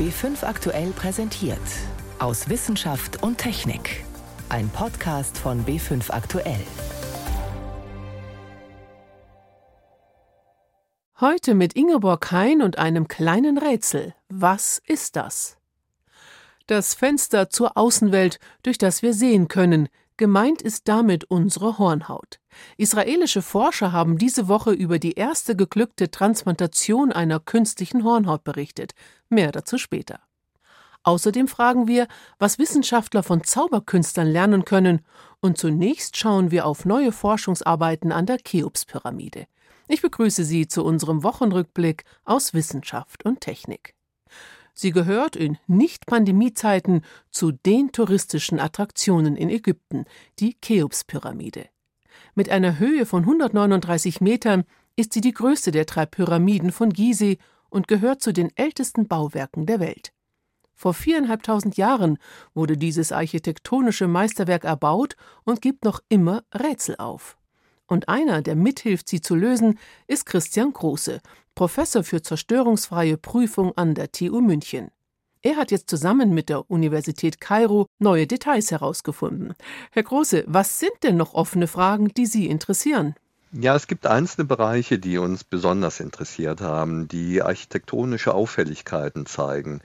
B5 aktuell präsentiert. Aus Wissenschaft und Technik. Ein Podcast von B5 aktuell. Heute mit Ingeborg Hein und einem kleinen Rätsel. Was ist das? Das Fenster zur Außenwelt, durch das wir sehen können, Gemeint ist damit unsere Hornhaut. Israelische Forscher haben diese Woche über die erste geglückte Transplantation einer künstlichen Hornhaut berichtet. Mehr dazu später. Außerdem fragen wir, was Wissenschaftler von Zauberkünstlern lernen können, und zunächst schauen wir auf neue Forschungsarbeiten an der Cheops-Pyramide. Ich begrüße Sie zu unserem Wochenrückblick aus Wissenschaft und Technik. Sie gehört in Nicht-Pandemie-Zeiten zu den touristischen Attraktionen in Ägypten, die Cheops-Pyramide. Mit einer Höhe von 139 Metern ist sie die größte der drei Pyramiden von Gizeh und gehört zu den ältesten Bauwerken der Welt. Vor viereinhalbtausend Jahren wurde dieses architektonische Meisterwerk erbaut und gibt noch immer Rätsel auf. Und einer, der mithilft, sie zu lösen, ist Christian Große, Professor für zerstörungsfreie Prüfung an der TU München. Er hat jetzt zusammen mit der Universität Kairo neue Details herausgefunden. Herr Große, was sind denn noch offene Fragen, die Sie interessieren? Ja, es gibt einzelne Bereiche, die uns besonders interessiert haben, die architektonische Auffälligkeiten zeigen,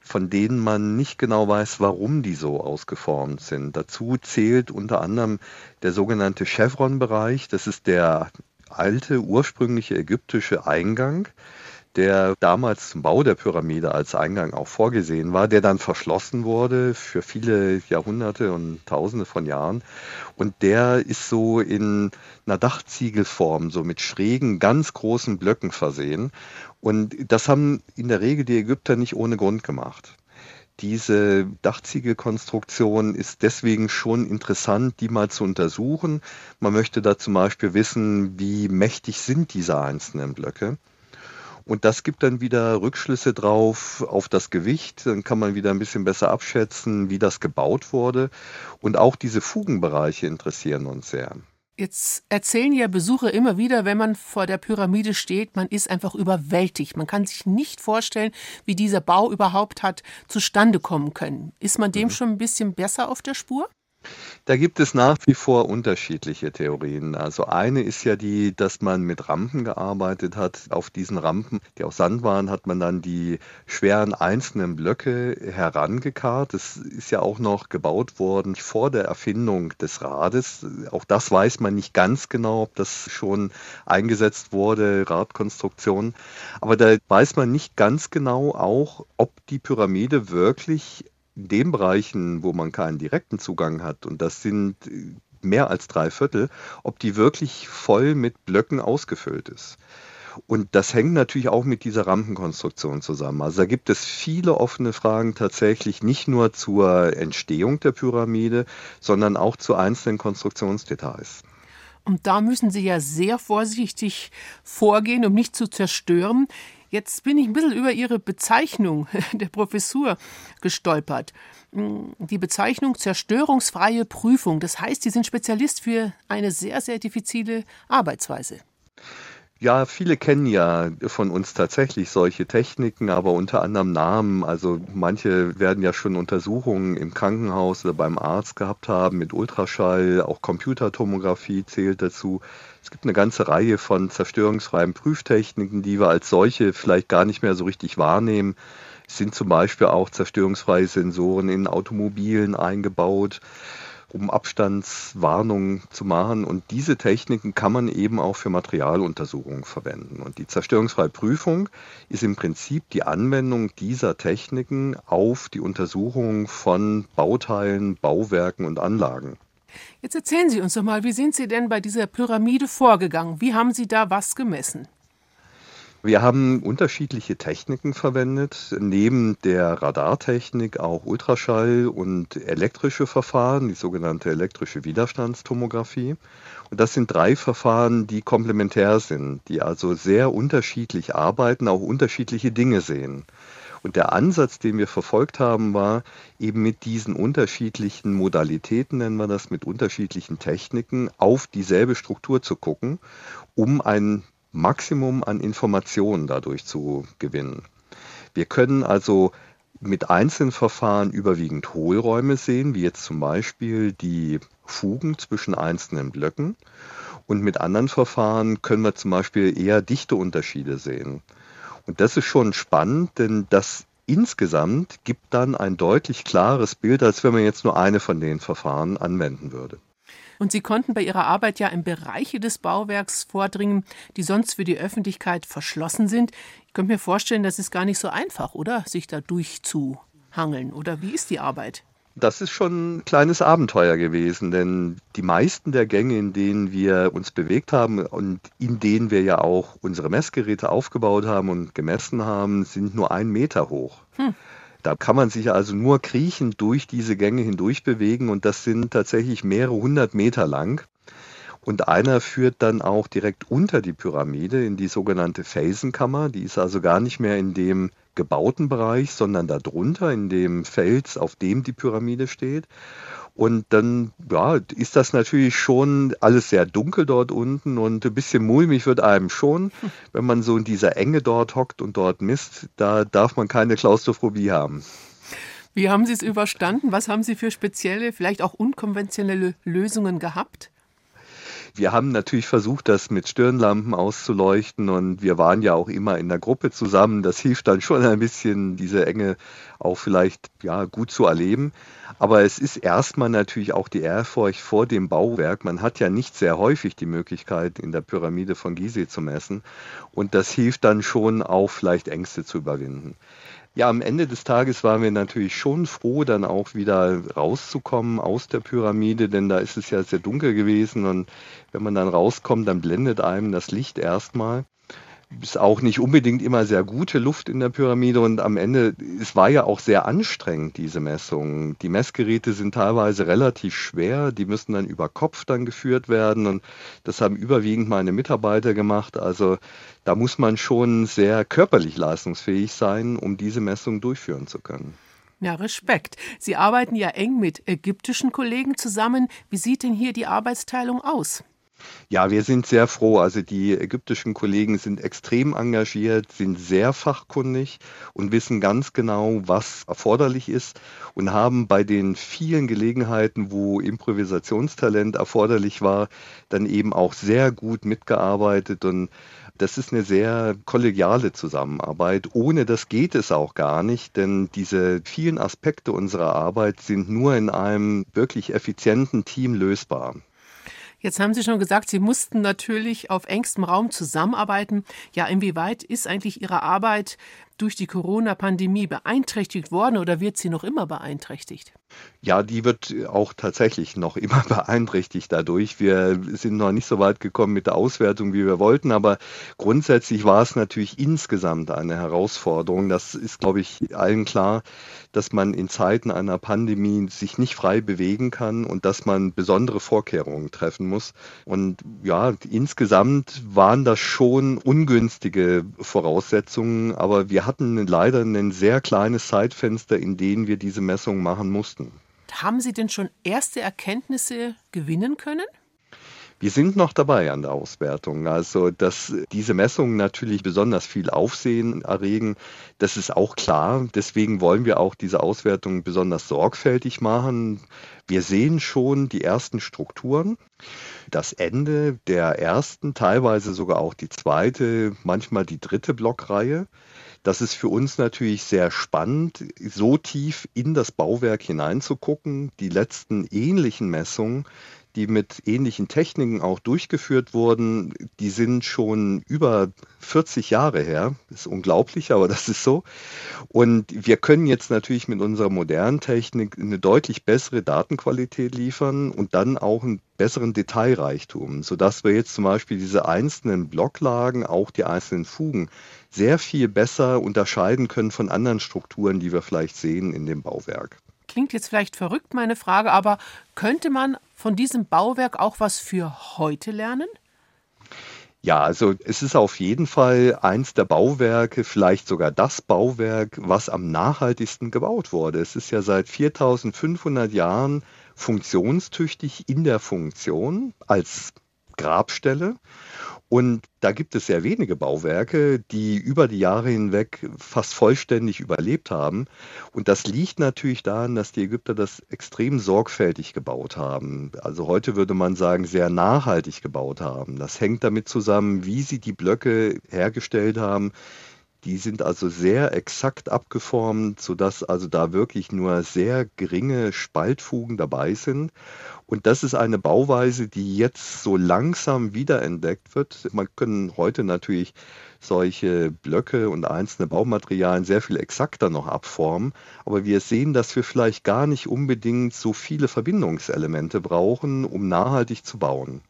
von denen man nicht genau weiß, warum die so ausgeformt sind. Dazu zählt unter anderem der sogenannte Chevron-Bereich. Das ist der alte, ursprüngliche ägyptische Eingang, der damals zum Bau der Pyramide als Eingang auch vorgesehen war, der dann verschlossen wurde für viele Jahrhunderte und Tausende von Jahren. Und der ist so in einer Dachziegelform, so mit schrägen, ganz großen Blöcken versehen. Und das haben in der Regel die Ägypter nicht ohne Grund gemacht. Diese Dachziegelkonstruktion ist deswegen schon interessant, die mal zu untersuchen. Man möchte da zum Beispiel wissen, wie mächtig sind diese einzelnen Blöcke. Und das gibt dann wieder Rückschlüsse drauf auf das Gewicht. Dann kann man wieder ein bisschen besser abschätzen, wie das gebaut wurde. Und auch diese Fugenbereiche interessieren uns sehr. Jetzt erzählen ja Besucher immer wieder, wenn man vor der Pyramide steht, man ist einfach überwältigt. Man kann sich nicht vorstellen, wie dieser Bau überhaupt hat zustande kommen können. Ist man dem mhm. schon ein bisschen besser auf der Spur? Da gibt es nach wie vor unterschiedliche Theorien. Also eine ist ja die, dass man mit Rampen gearbeitet hat. Auf diesen Rampen, die aus Sand waren, hat man dann die schweren einzelnen Blöcke herangekarrt. Das ist ja auch noch gebaut worden vor der Erfindung des Rades. Auch das weiß man nicht ganz genau, ob das schon eingesetzt wurde, Radkonstruktion. Aber da weiß man nicht ganz genau auch, ob die Pyramide wirklich in den Bereichen, wo man keinen direkten Zugang hat, und das sind äh, mehr als drei Viertel, ob die wirklich voll mit Blöcken ausgefüllt ist. Und das hängt natürlich auch mit dieser Rampenkonstruktion zusammen. Also da gibt es viele offene Fragen tatsächlich nicht nur zur Entstehung der Pyramide, sondern auch zu einzelnen Konstruktionsdetails. Und da müssen Sie ja sehr vorsichtig vorgehen, um nicht zu zerstören. Jetzt bin ich ein bisschen über Ihre Bezeichnung der Professur gestolpert. Hm, die Bezeichnung zerstörungsfreie Prüfung. Das heißt, Sie sind Spezialist für eine sehr, sehr diffizile Arbeitsweise. Ja, viele kennen ja von uns tatsächlich solche Techniken, aber unter anderem Namen. Also manche werden ja schon Untersuchungen im Krankenhaus oder beim Arzt gehabt haben mit Ultraschall, auch Computertomographie zählt dazu. Es gibt eine ganze Reihe von zerstörungsfreien Prüftechniken, die wir als solche vielleicht gar nicht mehr so richtig wahrnehmen. Es sind zum Beispiel auch zerstörungsfreie Sensoren in Automobilen eingebaut um Abstandswarnungen zu machen. Und diese Techniken kann man eben auch für Materialuntersuchungen verwenden. Und die zerstörungsfreie Prüfung ist im Prinzip die Anwendung dieser Techniken auf die Untersuchung von Bauteilen, Bauwerken und Anlagen. Jetzt erzählen Sie uns doch mal, wie sind Sie denn bei dieser Pyramide vorgegangen? Wie haben Sie da was gemessen? Wir haben unterschiedliche Techniken verwendet, neben der Radartechnik auch Ultraschall und elektrische Verfahren, die sogenannte elektrische Widerstandstomographie. Und das sind drei Verfahren, die komplementär sind, die also sehr unterschiedlich arbeiten, auch unterschiedliche Dinge sehen. Und der Ansatz, den wir verfolgt haben, war eben mit diesen unterschiedlichen Modalitäten, nennen wir das, mit unterschiedlichen Techniken auf dieselbe Struktur zu gucken, um ein Maximum an Informationen dadurch zu gewinnen. Wir können also mit einzelnen Verfahren überwiegend Hohlräume sehen, wie jetzt zum Beispiel die Fugen zwischen einzelnen Blöcken. Und mit anderen Verfahren können wir zum Beispiel eher dichte Unterschiede sehen. Und das ist schon spannend, denn das insgesamt gibt dann ein deutlich klares Bild, als wenn man jetzt nur eine von den Verfahren anwenden würde. Und Sie konnten bei Ihrer Arbeit ja in Bereiche des Bauwerks vordringen, die sonst für die Öffentlichkeit verschlossen sind. Ich könnte mir vorstellen, das ist gar nicht so einfach, oder? Sich da durchzuhangeln. Oder wie ist die Arbeit? Das ist schon ein kleines Abenteuer gewesen, denn die meisten der Gänge, in denen wir uns bewegt haben und in denen wir ja auch unsere Messgeräte aufgebaut haben und gemessen haben, sind nur einen Meter hoch. Hm. Da kann man sich also nur kriechend durch diese Gänge hindurch bewegen und das sind tatsächlich mehrere hundert Meter lang. Und einer führt dann auch direkt unter die Pyramide in die sogenannte Felsenkammer. Die ist also gar nicht mehr in dem gebauten Bereich, sondern darunter in dem Fels, auf dem die Pyramide steht. Und dann ja, ist das natürlich schon alles sehr dunkel dort unten und ein bisschen mulmig wird einem schon, wenn man so in dieser Enge dort hockt und dort misst. Da darf man keine Klaustrophobie haben. Wie haben Sie es überstanden? Was haben Sie für spezielle, vielleicht auch unkonventionelle Lösungen gehabt? Wir haben natürlich versucht, das mit Stirnlampen auszuleuchten und wir waren ja auch immer in der Gruppe zusammen. Das hilft dann schon ein bisschen, diese Enge auch vielleicht ja, gut zu erleben. Aber es ist erstmal natürlich auch die Ehrfurcht vor dem Bauwerk. Man hat ja nicht sehr häufig die Möglichkeit, in der Pyramide von Gizeh zu messen. Und das hilft dann schon auch vielleicht Ängste zu überwinden. Ja, am Ende des Tages waren wir natürlich schon froh, dann auch wieder rauszukommen aus der Pyramide, denn da ist es ja sehr dunkel gewesen und wenn man dann rauskommt, dann blendet einem das Licht erstmal ist auch nicht unbedingt immer sehr gute Luft in der Pyramide und am Ende, es war ja auch sehr anstrengend, diese Messungen. Die Messgeräte sind teilweise relativ schwer, die müssen dann über Kopf dann geführt werden und das haben überwiegend meine Mitarbeiter gemacht. Also da muss man schon sehr körperlich leistungsfähig sein, um diese Messungen durchführen zu können. Ja, Respekt. Sie arbeiten ja eng mit ägyptischen Kollegen zusammen. Wie sieht denn hier die Arbeitsteilung aus? Ja, wir sind sehr froh. Also die ägyptischen Kollegen sind extrem engagiert, sind sehr fachkundig und wissen ganz genau, was erforderlich ist und haben bei den vielen Gelegenheiten, wo Improvisationstalent erforderlich war, dann eben auch sehr gut mitgearbeitet und das ist eine sehr kollegiale Zusammenarbeit. Ohne das geht es auch gar nicht, denn diese vielen Aspekte unserer Arbeit sind nur in einem wirklich effizienten Team lösbar. Jetzt haben Sie schon gesagt, Sie mussten natürlich auf engstem Raum zusammenarbeiten. Ja, inwieweit ist eigentlich Ihre Arbeit durch die Corona-Pandemie beeinträchtigt worden oder wird sie noch immer beeinträchtigt? Ja, die wird auch tatsächlich noch immer beeinträchtigt dadurch. Wir sind noch nicht so weit gekommen mit der Auswertung, wie wir wollten, aber grundsätzlich war es natürlich insgesamt eine Herausforderung. Das ist, glaube ich, allen klar, dass man in Zeiten einer Pandemie sich nicht frei bewegen kann und dass man besondere Vorkehrungen treffen muss. Und ja, insgesamt waren das schon ungünstige Voraussetzungen, aber wir hatten leider ein sehr kleines Zeitfenster, in dem wir diese Messung machen mussten. Haben Sie denn schon erste Erkenntnisse gewinnen können? Wir sind noch dabei an der Auswertung. Also, dass diese Messungen natürlich besonders viel Aufsehen erregen, das ist auch klar. Deswegen wollen wir auch diese Auswertung besonders sorgfältig machen. Wir sehen schon die ersten Strukturen. Das Ende der ersten, teilweise sogar auch die zweite, manchmal die dritte Blockreihe. Das ist für uns natürlich sehr spannend, so tief in das Bauwerk hineinzugucken. Die letzten ähnlichen Messungen, die mit ähnlichen Techniken auch durchgeführt wurden, die sind schon über 40 Jahre her. Ist unglaublich, aber das ist so. Und wir können jetzt natürlich mit unserer modernen Technik eine deutlich bessere Datenqualität liefern und dann auch einen besseren Detailreichtum, sodass wir jetzt zum Beispiel diese einzelnen Blocklagen, auch die einzelnen Fugen, sehr viel besser unterscheiden können von anderen Strukturen, die wir vielleicht sehen in dem Bauwerk. Klingt jetzt vielleicht verrückt, meine Frage, aber könnte man von diesem Bauwerk auch was für heute lernen? Ja, also es ist auf jeden Fall eins der Bauwerke, vielleicht sogar das Bauwerk, was am nachhaltigsten gebaut wurde. Es ist ja seit 4500 Jahren funktionstüchtig in der Funktion als Grabstelle Und da gibt es sehr wenige Bauwerke, die über die Jahre hinweg fast vollständig überlebt haben. Und das liegt natürlich daran, dass die Ägypter das extrem sorgfältig gebaut haben. Also heute würde man sagen, sehr nachhaltig gebaut haben. Das hängt damit zusammen, wie sie die Blöcke hergestellt haben, die sind also sehr exakt abgeformt, sodass also da wirklich nur sehr geringe Spaltfugen dabei sind. Und das ist eine Bauweise, die jetzt so langsam wiederentdeckt wird. Man können heute natürlich solche Blöcke und einzelne Baumaterialien sehr viel exakter noch abformen. Aber wir sehen, dass wir vielleicht gar nicht unbedingt so viele Verbindungselemente brauchen, um nachhaltig zu bauen.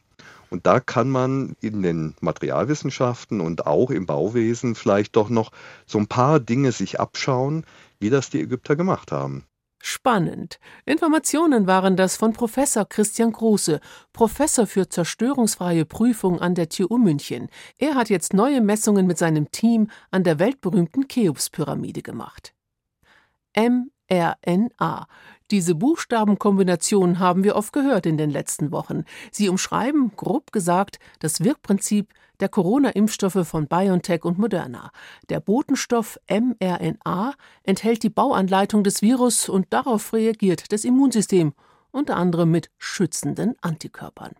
Und da kann man in den Materialwissenschaften und auch im Bauwesen vielleicht doch noch so ein paar Dinge sich abschauen, wie das die Ägypter gemacht haben. Spannend. Informationen waren das von Professor Christian Große, Professor für zerstörungsfreie Prüfung an der TU München. Er hat jetzt neue Messungen mit seinem Team an der weltberühmten Cheops-Pyramide gemacht. mRNA. Diese Buchstabenkombination haben wir oft gehört in den letzten Wochen. Sie umschreiben, grob gesagt, das Wirkprinzip der Corona-Impfstoffe von BioNTech und Moderna. Der Botenstoff mRNA enthält die Bauanleitung des Virus und darauf reagiert das Immunsystem, unter anderem mit schützenden Antikörpern.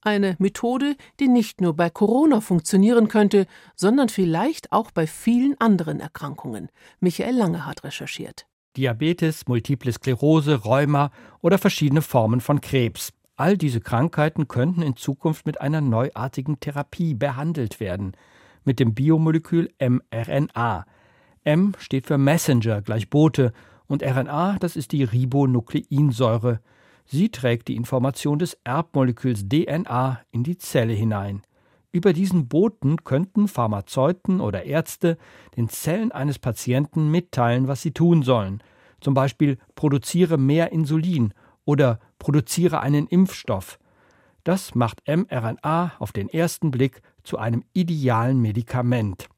Eine Methode, die nicht nur bei Corona funktionieren könnte, sondern vielleicht auch bei vielen anderen Erkrankungen. Michael Lange hat recherchiert. Diabetes, Multiple Sklerose, Rheuma oder verschiedene Formen von Krebs. All diese Krankheiten könnten in Zukunft mit einer neuartigen Therapie behandelt werden, mit dem Biomolekül mRNA. M steht für Messenger gleich Bote und RNA, das ist die Ribonukleinsäure. Sie trägt die Information des Erbmoleküls DNA in die Zelle hinein. Über diesen Boten könnten Pharmazeuten oder Ärzte den Zellen eines Patienten mitteilen, was sie tun sollen. Zum Beispiel produziere mehr Insulin oder produziere einen Impfstoff. Das macht mRNA auf den ersten Blick zu einem idealen Medikament.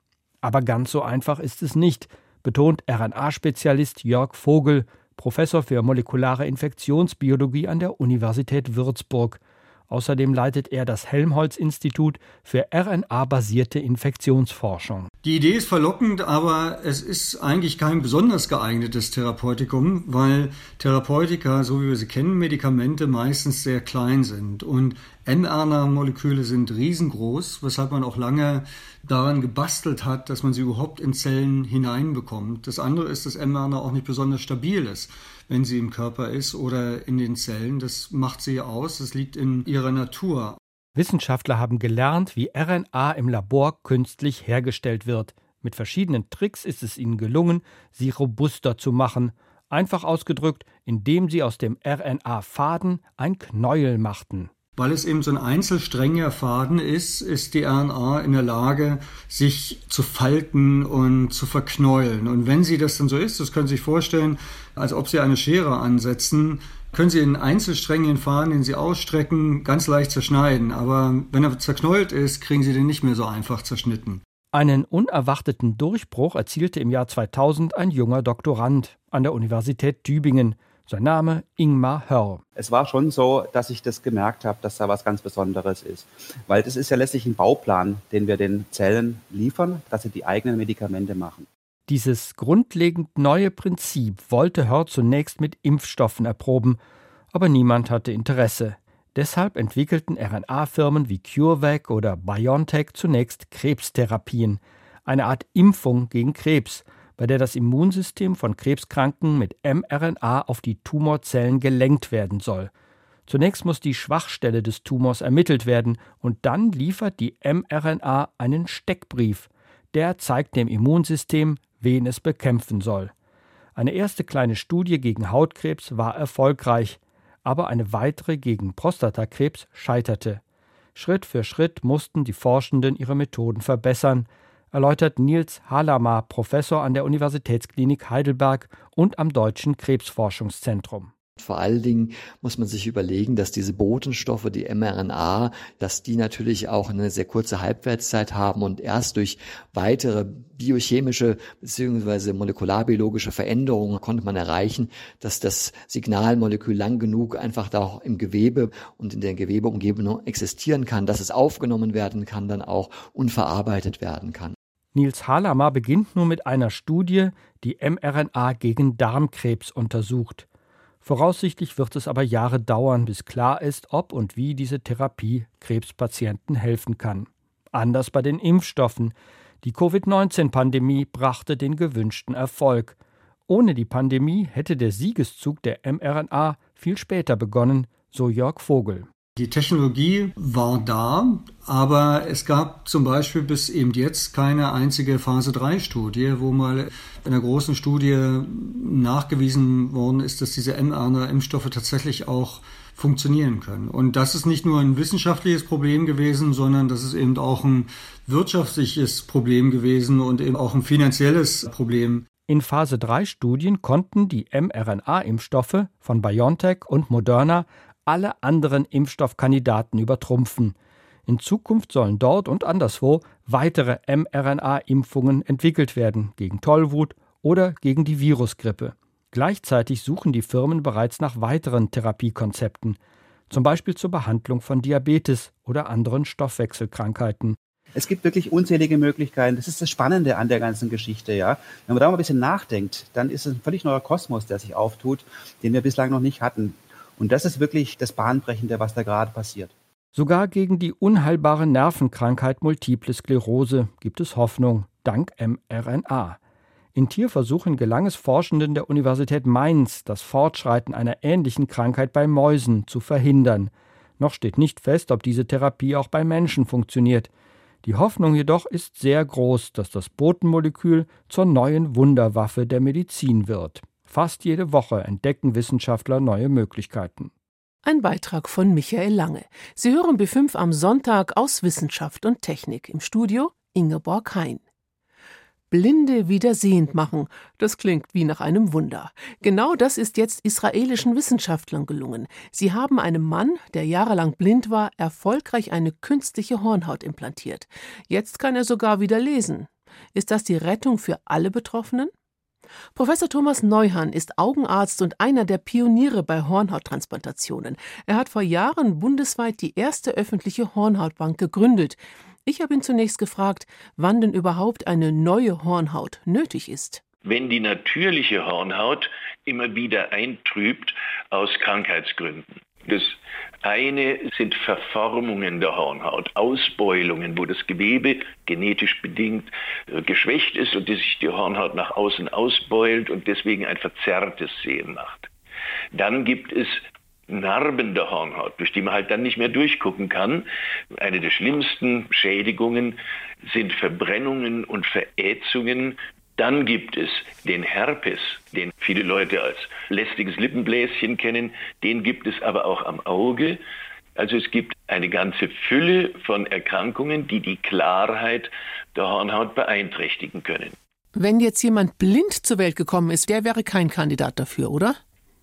Aber ganz so einfach ist es nicht, betont RNA-Spezialist Jörg Vogel, Professor für molekulare Infektionsbiologie an der Universität Würzburg. Außerdem leitet er das Helmholtz-Institut für RNA-basierte Infektionsforschung. Die Idee ist verlockend, aber es ist eigentlich kein besonders geeignetes Therapeutikum, weil Therapeutika, so wie wir sie kennen, Medikamente meistens sehr klein sind. Und mRNA-Moleküle sind riesengroß, weshalb man auch lange daran gebastelt hat, dass man sie überhaupt in Zellen hineinbekommt. Das andere ist, dass mRNA auch nicht besonders stabil ist wenn sie im Körper ist oder in den Zellen. Das macht sie aus, das liegt in ihrer Natur. Wissenschaftler haben gelernt, wie RNA im Labor künstlich hergestellt wird. Mit verschiedenen Tricks ist es ihnen gelungen, sie robuster zu machen. Einfach ausgedrückt, indem sie aus dem RNA-Faden ein Knäuel machten. Weil es eben so ein einzelstränger Faden ist, ist die RNA in der Lage, sich zu falten und zu verknäulen. Und wenn sie das dann so ist, das können Sie sich vorstellen, als ob Sie eine Schere ansetzen, können Sie einen einzelsträngigen Faden, den Sie ausstrecken, ganz leicht zerschneiden. Aber wenn er zerknäult ist, kriegen Sie den nicht mehr so einfach zerschnitten. Einen unerwarteten Durchbruch erzielte im Jahr 2000 ein junger Doktorand an der Universität Tübingen. Sein Name Ingmar Hörr. Es war schon so, dass ich das gemerkt habe, dass da was ganz Besonderes ist. Weil das ist ja letztlich ein Bauplan, den wir den Zellen liefern, dass sie die eigenen Medikamente machen. Dieses grundlegend neue Prinzip wollte Hörr zunächst mit Impfstoffen erproben, aber niemand hatte Interesse. Deshalb entwickelten RNA-Firmen wie CureVac oder BioNTech zunächst Krebstherapien, eine Art Impfung gegen Krebs, bei der das Immunsystem von Krebskranken mit mRNA auf die Tumorzellen gelenkt werden soll. Zunächst muss die Schwachstelle des Tumors ermittelt werden und dann liefert die mRNA einen Steckbrief. Der zeigt dem Immunsystem, wen es bekämpfen soll. Eine erste kleine Studie gegen Hautkrebs war erfolgreich, aber eine weitere gegen Prostatakrebs scheiterte. Schritt für Schritt mussten die Forschenden ihre Methoden verbessern, erläutert Nils Halamar, Professor an der Universitätsklinik Heidelberg und am Deutschen Krebsforschungszentrum. Vor allen Dingen muss man sich überlegen, dass diese Botenstoffe, die mRNA, dass die natürlich auch eine sehr kurze Halbwertszeit haben und erst durch weitere biochemische bzw. molekularbiologische Veränderungen konnte man erreichen, dass das Signalmolekül lang genug einfach da auch im Gewebe und in der Gewebeumgebung existieren kann, dass es aufgenommen werden kann, dann auch unverarbeitet werden kann. Nils Halamer beginnt nur mit einer Studie, die mRNA gegen Darmkrebs untersucht. Voraussichtlich wird es aber Jahre dauern, bis klar ist, ob und wie diese Therapie Krebspatienten helfen kann. Anders bei den Impfstoffen. Die Covid-19-Pandemie brachte den gewünschten Erfolg. Ohne die Pandemie hätte der Siegeszug der mRNA viel später begonnen, so Jörg Vogel. Die Technologie war da, aber es gab zum Beispiel bis eben jetzt keine einzige Phase-3-Studie, wo mal in einer großen Studie nachgewiesen worden ist, dass diese mRNA-Impfstoffe tatsächlich auch funktionieren können. Und das ist nicht nur ein wissenschaftliches Problem gewesen, sondern das ist eben auch ein wirtschaftliches Problem gewesen und eben auch ein finanzielles Problem. In Phase 3 Studien konnten die mRNA-Impfstoffe von BioNTech und Moderna alle anderen Impfstoffkandidaten übertrumpfen. In Zukunft sollen dort und anderswo weitere mRNA-Impfungen entwickelt werden gegen Tollwut oder gegen die Virusgrippe. Gleichzeitig suchen die Firmen bereits nach weiteren Therapiekonzepten, zum Beispiel zur Behandlung von Diabetes oder anderen Stoffwechselkrankheiten. Es gibt wirklich unzählige Möglichkeiten. Das ist das Spannende an der ganzen Geschichte, ja. Wenn man da mal ein bisschen nachdenkt, dann ist es ein völlig neuer Kosmos, der sich auftut, den wir bislang noch nicht hatten. Und das ist wirklich das Bahnbrechende, was da gerade passiert. Sogar gegen die unheilbare Nervenkrankheit Multiple Sklerose gibt es Hoffnung, dank mRNA. In Tierversuchen gelang es Forschenden der Universität Mainz, das Fortschreiten einer ähnlichen Krankheit bei Mäusen zu verhindern. Noch steht nicht fest, ob diese Therapie auch bei Menschen funktioniert. Die Hoffnung jedoch ist sehr groß, dass das Botenmolekül zur neuen Wunderwaffe der Medizin wird. Fast jede Woche entdecken Wissenschaftler neue Möglichkeiten. Ein Beitrag von Michael Lange. Sie hören B5 am Sonntag aus Wissenschaft und Technik. Im Studio Ingeborg Hein. Blinde wieder sehend machen, das klingt wie nach einem Wunder. Genau das ist jetzt israelischen Wissenschaftlern gelungen. Sie haben einem Mann, der jahrelang blind war, erfolgreich eine künstliche Hornhaut implantiert. Jetzt kann er sogar wieder lesen. Ist das die Rettung für alle Betroffenen? Professor Thomas Neuhan ist Augenarzt und einer der Pioniere bei Hornhauttransplantationen. Er hat vor Jahren bundesweit die erste öffentliche Hornhautbank gegründet. Ich habe ihn zunächst gefragt, wann denn überhaupt eine neue Hornhaut nötig ist. Wenn die natürliche Hornhaut immer wieder eintrübt aus Krankheitsgründen. Das eine sind Verformungen der Hornhaut, Ausbeulungen, wo das Gewebe genetisch bedingt äh, geschwächt ist und sich die Hornhaut nach außen ausbeult und deswegen ein verzerrtes Sehen macht. Dann gibt es Narben der Hornhaut, durch die man halt dann nicht mehr durchgucken kann. Eine der schlimmsten Schädigungen sind Verbrennungen und Verätzungen dann gibt es den Herpes, den viele Leute als lästiges Lippenbläschen kennen. Den gibt es aber auch am Auge. Also es gibt eine ganze Fülle von Erkrankungen, die die Klarheit der Hornhaut beeinträchtigen können. Wenn jetzt jemand blind zur Welt gekommen ist, der wäre kein Kandidat dafür, oder?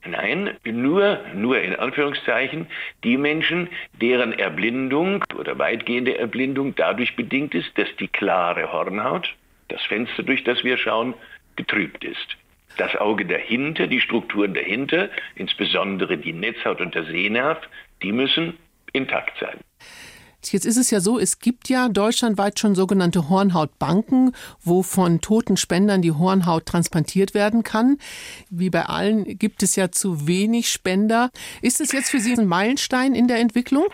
Nein, nur, nur in Anführungszeichen, die Menschen, deren Erblindung oder weitgehende Erblindung dadurch bedingt ist, dass die klare Hornhaut das Fenster, durch das wir schauen, getrübt ist. Das Auge dahinter, die Strukturen dahinter, insbesondere die Netzhaut und der Sehnerv, die müssen intakt sein. Jetzt ist es ja so, es gibt ja deutschlandweit schon sogenannte Hornhautbanken, wo von toten Spendern die Hornhaut transplantiert werden kann. Wie bei allen gibt es ja zu wenig Spender. Ist es jetzt für Sie ein Meilenstein in der Entwicklung?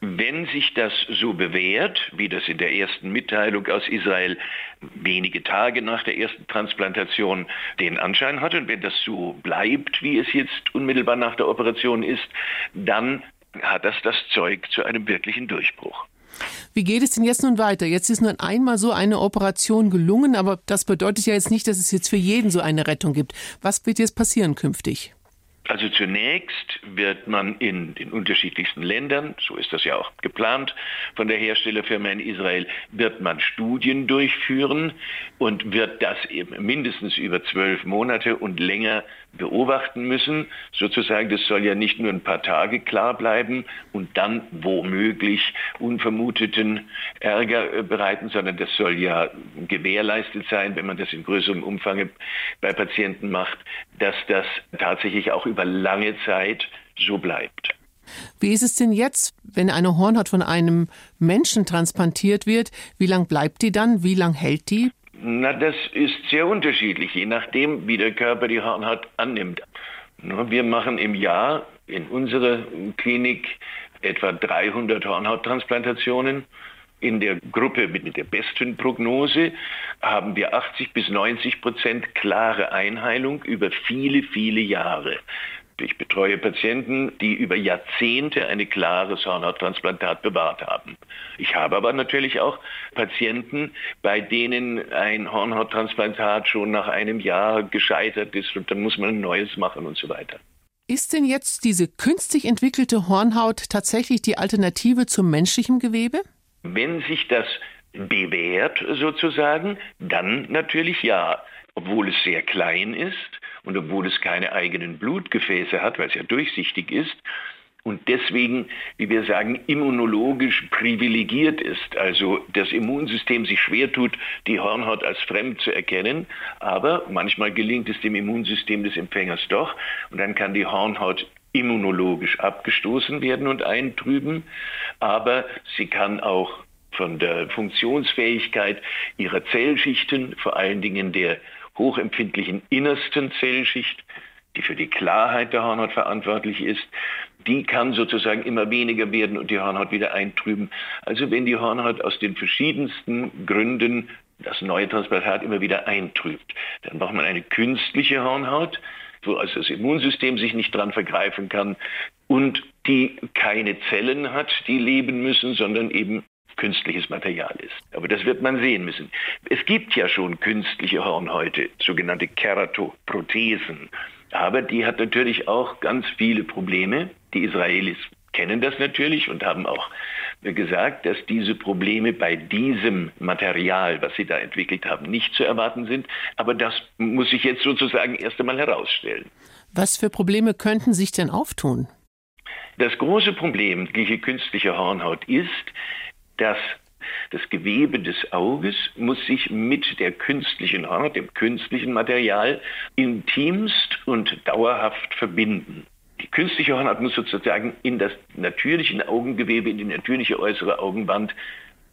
Wenn sich das so bewährt, wie das in der ersten Mitteilung aus Israel wenige Tage nach der ersten Transplantation den Anschein hat und wenn das so bleibt, wie es jetzt unmittelbar nach der Operation ist, dann hat das das Zeug zu einem wirklichen Durchbruch. Wie geht es denn jetzt nun weiter? Jetzt ist nun einmal so eine Operation gelungen, aber das bedeutet ja jetzt nicht, dass es jetzt für jeden so eine Rettung gibt. Was wird jetzt passieren künftig? Also zunächst wird man in den unterschiedlichsten Ländern, so ist das ja auch geplant von der Herstellerfirma in Israel, wird man Studien durchführen und wird das eben mindestens über zwölf Monate und länger beobachten müssen. Sozusagen, das soll ja nicht nur ein paar Tage klar bleiben und dann womöglich unvermuteten Ärger äh, bereiten, sondern das soll ja gewährleistet sein, wenn man das in größerem Umfang bei Patienten macht, dass das tatsächlich auch über lange Zeit so bleibt. Wie ist es denn jetzt, wenn eine Hornhaut von einem Menschen transplantiert wird? Wie lang bleibt die dann? Wie lang hält die? Na, das ist sehr unterschiedlich, je nachdem, wie der Körper die Hornhaut annimmt. Wir machen im Jahr in unserer Klinik etwa 300 Hornhauttransplantationen. In der Gruppe mit der besten Prognose haben wir 80 bis 90 Prozent klare Einheilung über viele, viele Jahre. Ich betreue Patienten, die über Jahrzehnte eine klare Hornhauttransplantat bewahrt haben. Ich habe aber natürlich auch Patienten, bei denen ein Hornhauttransplantat schon nach einem Jahr gescheitert ist und dann muss man ein neues machen und so weiter. Ist denn jetzt diese künstlich entwickelte Hornhaut tatsächlich die Alternative zum menschlichen Gewebe? Wenn sich das bewährt sozusagen, dann natürlich ja. Obwohl es sehr klein ist und obwohl es keine eigenen Blutgefäße hat, weil es ja durchsichtig ist und deswegen, wie wir sagen, immunologisch privilegiert ist, also das Immunsystem sich schwer tut, die Hornhaut als fremd zu erkennen, aber manchmal gelingt es dem Immunsystem des Empfängers doch und dann kann die Hornhaut immunologisch abgestoßen werden und eintrüben, aber sie kann auch von der Funktionsfähigkeit ihrer Zellschichten, vor allen Dingen der hochempfindlichen innersten Zellschicht, die für die Klarheit der Hornhaut verantwortlich ist, die kann sozusagen immer weniger werden und die Hornhaut wieder eintrüben. Also wenn die Hornhaut aus den verschiedensten Gründen das neue Transplantat immer wieder eintrübt, dann braucht man eine künstliche Hornhaut, wo also das Immunsystem sich nicht dran vergreifen kann und die keine Zellen hat, die leben müssen, sondern eben künstliches Material ist. Aber das wird man sehen müssen. Es gibt ja schon künstliche Hornhäute, sogenannte Keratoprothesen. Aber die hat natürlich auch ganz viele Probleme. Die Israelis kennen das natürlich und haben auch gesagt, dass diese Probleme bei diesem Material, was sie da entwickelt haben, nicht zu erwarten sind. Aber das muss sich jetzt sozusagen erst einmal herausstellen. Was für Probleme könnten sich denn auftun? Das große Problem gegen künstliche Hornhaut ist, dass das Gewebe des Auges muss sich mit der künstlichen Haut, dem künstlichen Material, intimst und dauerhaft verbinden. Die künstliche Hornhaut muss sozusagen in das natürliche Augengewebe, in die natürliche äußere Augenwand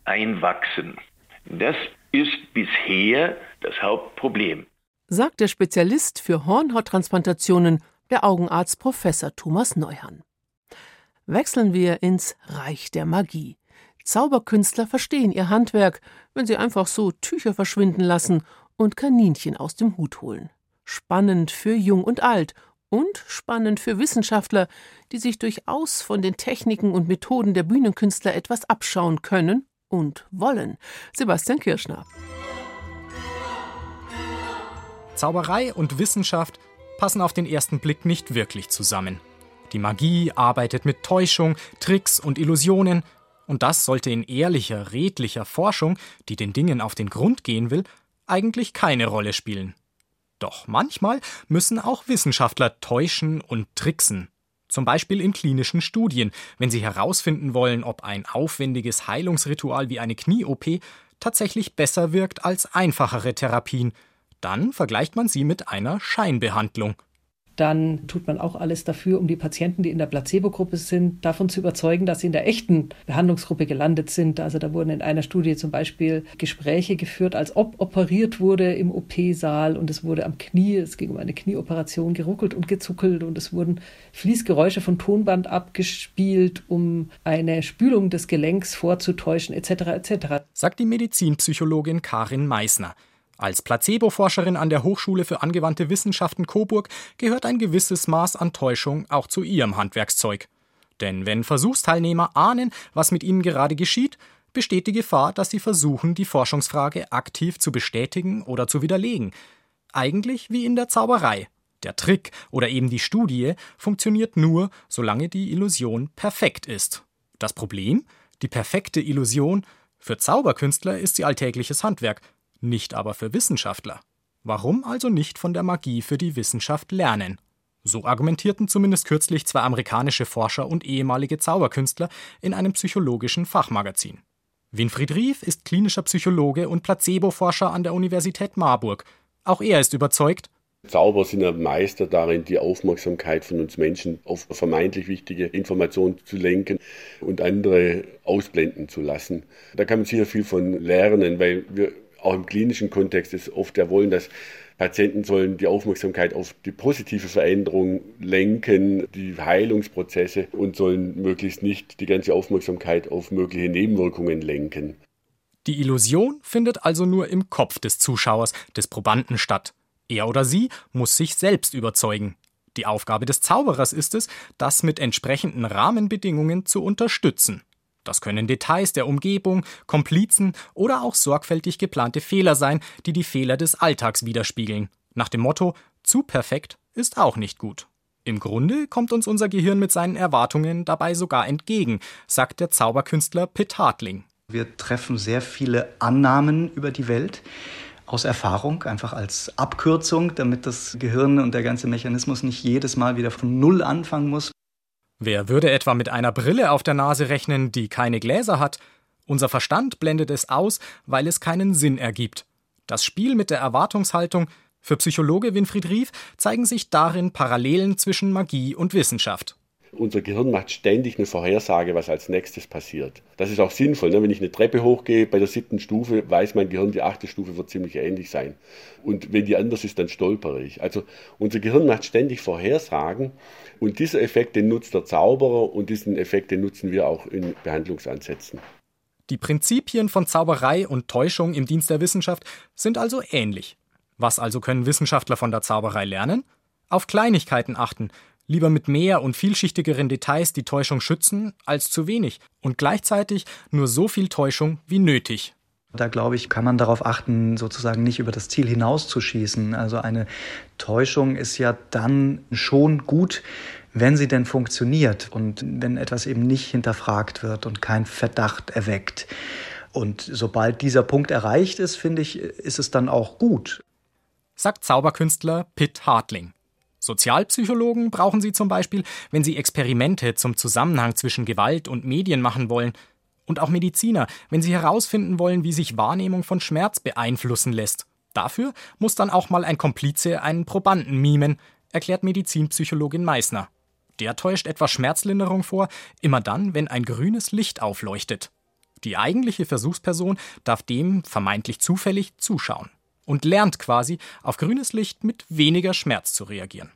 einwachsen. Das ist bisher das Hauptproblem. Sagt der Spezialist für Hornhauttransplantationen, der Augenarzt Professor Thomas Neuhan. Wechseln wir ins Reich der Magie. Zauberkünstler verstehen ihr Handwerk, wenn sie einfach so Tücher verschwinden lassen und Kaninchen aus dem Hut holen. Spannend für Jung und Alt und spannend für Wissenschaftler, die sich durchaus von den Techniken und Methoden der Bühnenkünstler etwas abschauen können und wollen. Sebastian Kirschner. Zauberei und Wissenschaft passen auf den ersten Blick nicht wirklich zusammen. Die Magie arbeitet mit Täuschung, Tricks und Illusionen und das sollte in ehrlicher, redlicher Forschung, die den Dingen auf den Grund gehen will, eigentlich keine Rolle spielen. Doch manchmal müssen auch Wissenschaftler täuschen und tricksen. Zum Beispiel in klinischen Studien, wenn sie herausfinden wollen, ob ein aufwendiges Heilungsritual wie eine Knie-OP tatsächlich besser wirkt als einfachere Therapien. Dann vergleicht man sie mit einer Scheinbehandlung dann tut man auch alles dafür, um die Patienten, die in der Placebo-Gruppe sind, davon zu überzeugen, dass sie in der echten Behandlungsgruppe gelandet sind. Also da wurden in einer Studie zum Beispiel Gespräche geführt, als ob operiert wurde im OP-Saal und es wurde am Knie, es ging um eine Knieoperation, geruckelt und gezuckelt und es wurden Fließgeräusche von Tonband abgespielt, um eine Spülung des Gelenks vorzutäuschen, etc. etc. Sagt die Medizinpsychologin Karin Meissner. Als Placebo-Forscherin an der Hochschule für angewandte Wissenschaften Coburg gehört ein gewisses Maß an Täuschung auch zu ihrem Handwerkszeug. Denn wenn Versuchsteilnehmer ahnen, was mit ihnen gerade geschieht, besteht die Gefahr, dass sie versuchen, die Forschungsfrage aktiv zu bestätigen oder zu widerlegen. Eigentlich wie in der Zauberei. Der Trick oder eben die Studie funktioniert nur, solange die Illusion perfekt ist. Das Problem? Die perfekte Illusion für Zauberkünstler ist sie alltägliches Handwerk, nicht aber für Wissenschaftler. Warum also nicht von der Magie für die Wissenschaft lernen? So argumentierten zumindest kürzlich zwei amerikanische Forscher und ehemalige Zauberkünstler in einem psychologischen Fachmagazin. Winfried Rief ist klinischer Psychologe und Placebo-Forscher an der Universität Marburg. Auch er ist überzeugt, Zauber sind ja Meister darin, die Aufmerksamkeit von uns Menschen auf vermeintlich wichtige Informationen zu lenken und andere ausblenden zu lassen. Da kann man sicher viel von lernen, weil wir auch im klinischen Kontext es oft ja wollen, dass Patienten sollen die Aufmerksamkeit auf die positive Veränderung lenken, die Heilungsprozesse und sollen möglichst nicht die ganze Aufmerksamkeit auf mögliche Nebenwirkungen lenken. Die Illusion findet also nur im Kopf des Zuschauers, des Probanden statt. Er oder sie muss sich selbst überzeugen. Die Aufgabe des Zauberers ist es, das mit entsprechenden Rahmenbedingungen zu unterstützen. Das können Details der Umgebung, Komplizen oder auch sorgfältig geplante Fehler sein, die die Fehler des Alltags widerspiegeln. Nach dem Motto, zu perfekt ist auch nicht gut. Im Grunde kommt uns unser Gehirn mit seinen Erwartungen dabei sogar entgegen, sagt der Zauberkünstler Pitt Hartling. Wir treffen sehr viele Annahmen über die Welt, aus Erfahrung, einfach als Abkürzung, damit das Gehirn und der ganze Mechanismus nicht jedes Mal wieder von Null anfangen muss. Wer würde etwa mit einer Brille auf der Nase rechnen, die keine Gläser hat? Unser Verstand blendet es aus, weil es keinen Sinn ergibt. Das Spiel mit der Erwartungshaltung für Psychologe Winfried Rief zeigen sich darin Parallelen zwischen Magie und Wissenschaft. Unser Gehirn macht ständig eine Vorhersage, was als nächstes passiert. Das ist auch sinnvoll. Ne? Wenn ich eine Treppe hochgehe, bei der siebten Stufe weiß mein Gehirn, die achte Stufe wird ziemlich ähnlich sein. Und wenn die anders ist, dann stolpere ich. Also unser Gehirn macht ständig Vorhersagen und dieser Effekt, den nutzt der Zauberer und diesen Effekt, den nutzen wir auch in Behandlungsansätzen. Die Prinzipien von Zauberei und Täuschung im Dienst der Wissenschaft sind also ähnlich. Was also können Wissenschaftler von der Zauberei lernen? Auf Kleinigkeiten achten, lieber mit mehr und vielschichtigeren Details die Täuschung schützen als zu wenig und gleichzeitig nur so viel Täuschung wie nötig. Da glaube ich, kann man darauf achten, sozusagen nicht über das Ziel hinauszuschießen. Also eine Täuschung ist ja dann schon gut, wenn sie denn funktioniert und wenn etwas eben nicht hinterfragt wird und kein Verdacht erweckt. Und sobald dieser Punkt erreicht ist, finde ich, ist es dann auch gut. Sagt Zauberkünstler Pitt Hartling. Sozialpsychologen brauchen sie zum Beispiel, wenn sie Experimente zum Zusammenhang zwischen Gewalt und Medien machen wollen. Und auch Mediziner, wenn sie herausfinden wollen, wie sich Wahrnehmung von Schmerz beeinflussen lässt. Dafür muss dann auch mal ein Komplize einen Probanden mimen, erklärt Medizinpsychologin Meissner. Der täuscht etwas Schmerzlinderung vor, immer dann, wenn ein grünes Licht aufleuchtet. Die eigentliche Versuchsperson darf dem vermeintlich zufällig zuschauen und lernt quasi, auf grünes Licht mit weniger Schmerz zu reagieren.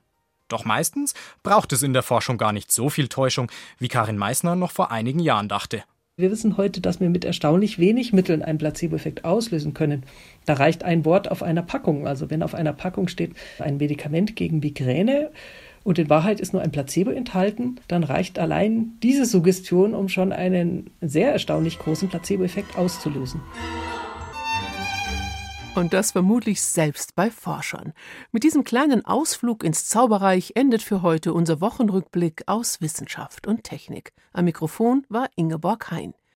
Doch meistens braucht es in der Forschung gar nicht so viel Täuschung, wie Karin Meissner noch vor einigen Jahren dachte. Wir wissen heute, dass wir mit erstaunlich wenig Mitteln einen Placebo-Effekt auslösen können. Da reicht ein Wort auf einer Packung. Also wenn auf einer Packung steht ein Medikament gegen Migräne und in Wahrheit ist nur ein Placebo enthalten, dann reicht allein diese Suggestion, um schon einen sehr erstaunlich großen Placebo-Effekt auszulösen. Und das vermutlich selbst bei Forschern. Mit diesem kleinen Ausflug ins Zauberreich endet für heute unser Wochenrückblick aus Wissenschaft und Technik. Am Mikrofon war Ingeborg Hein.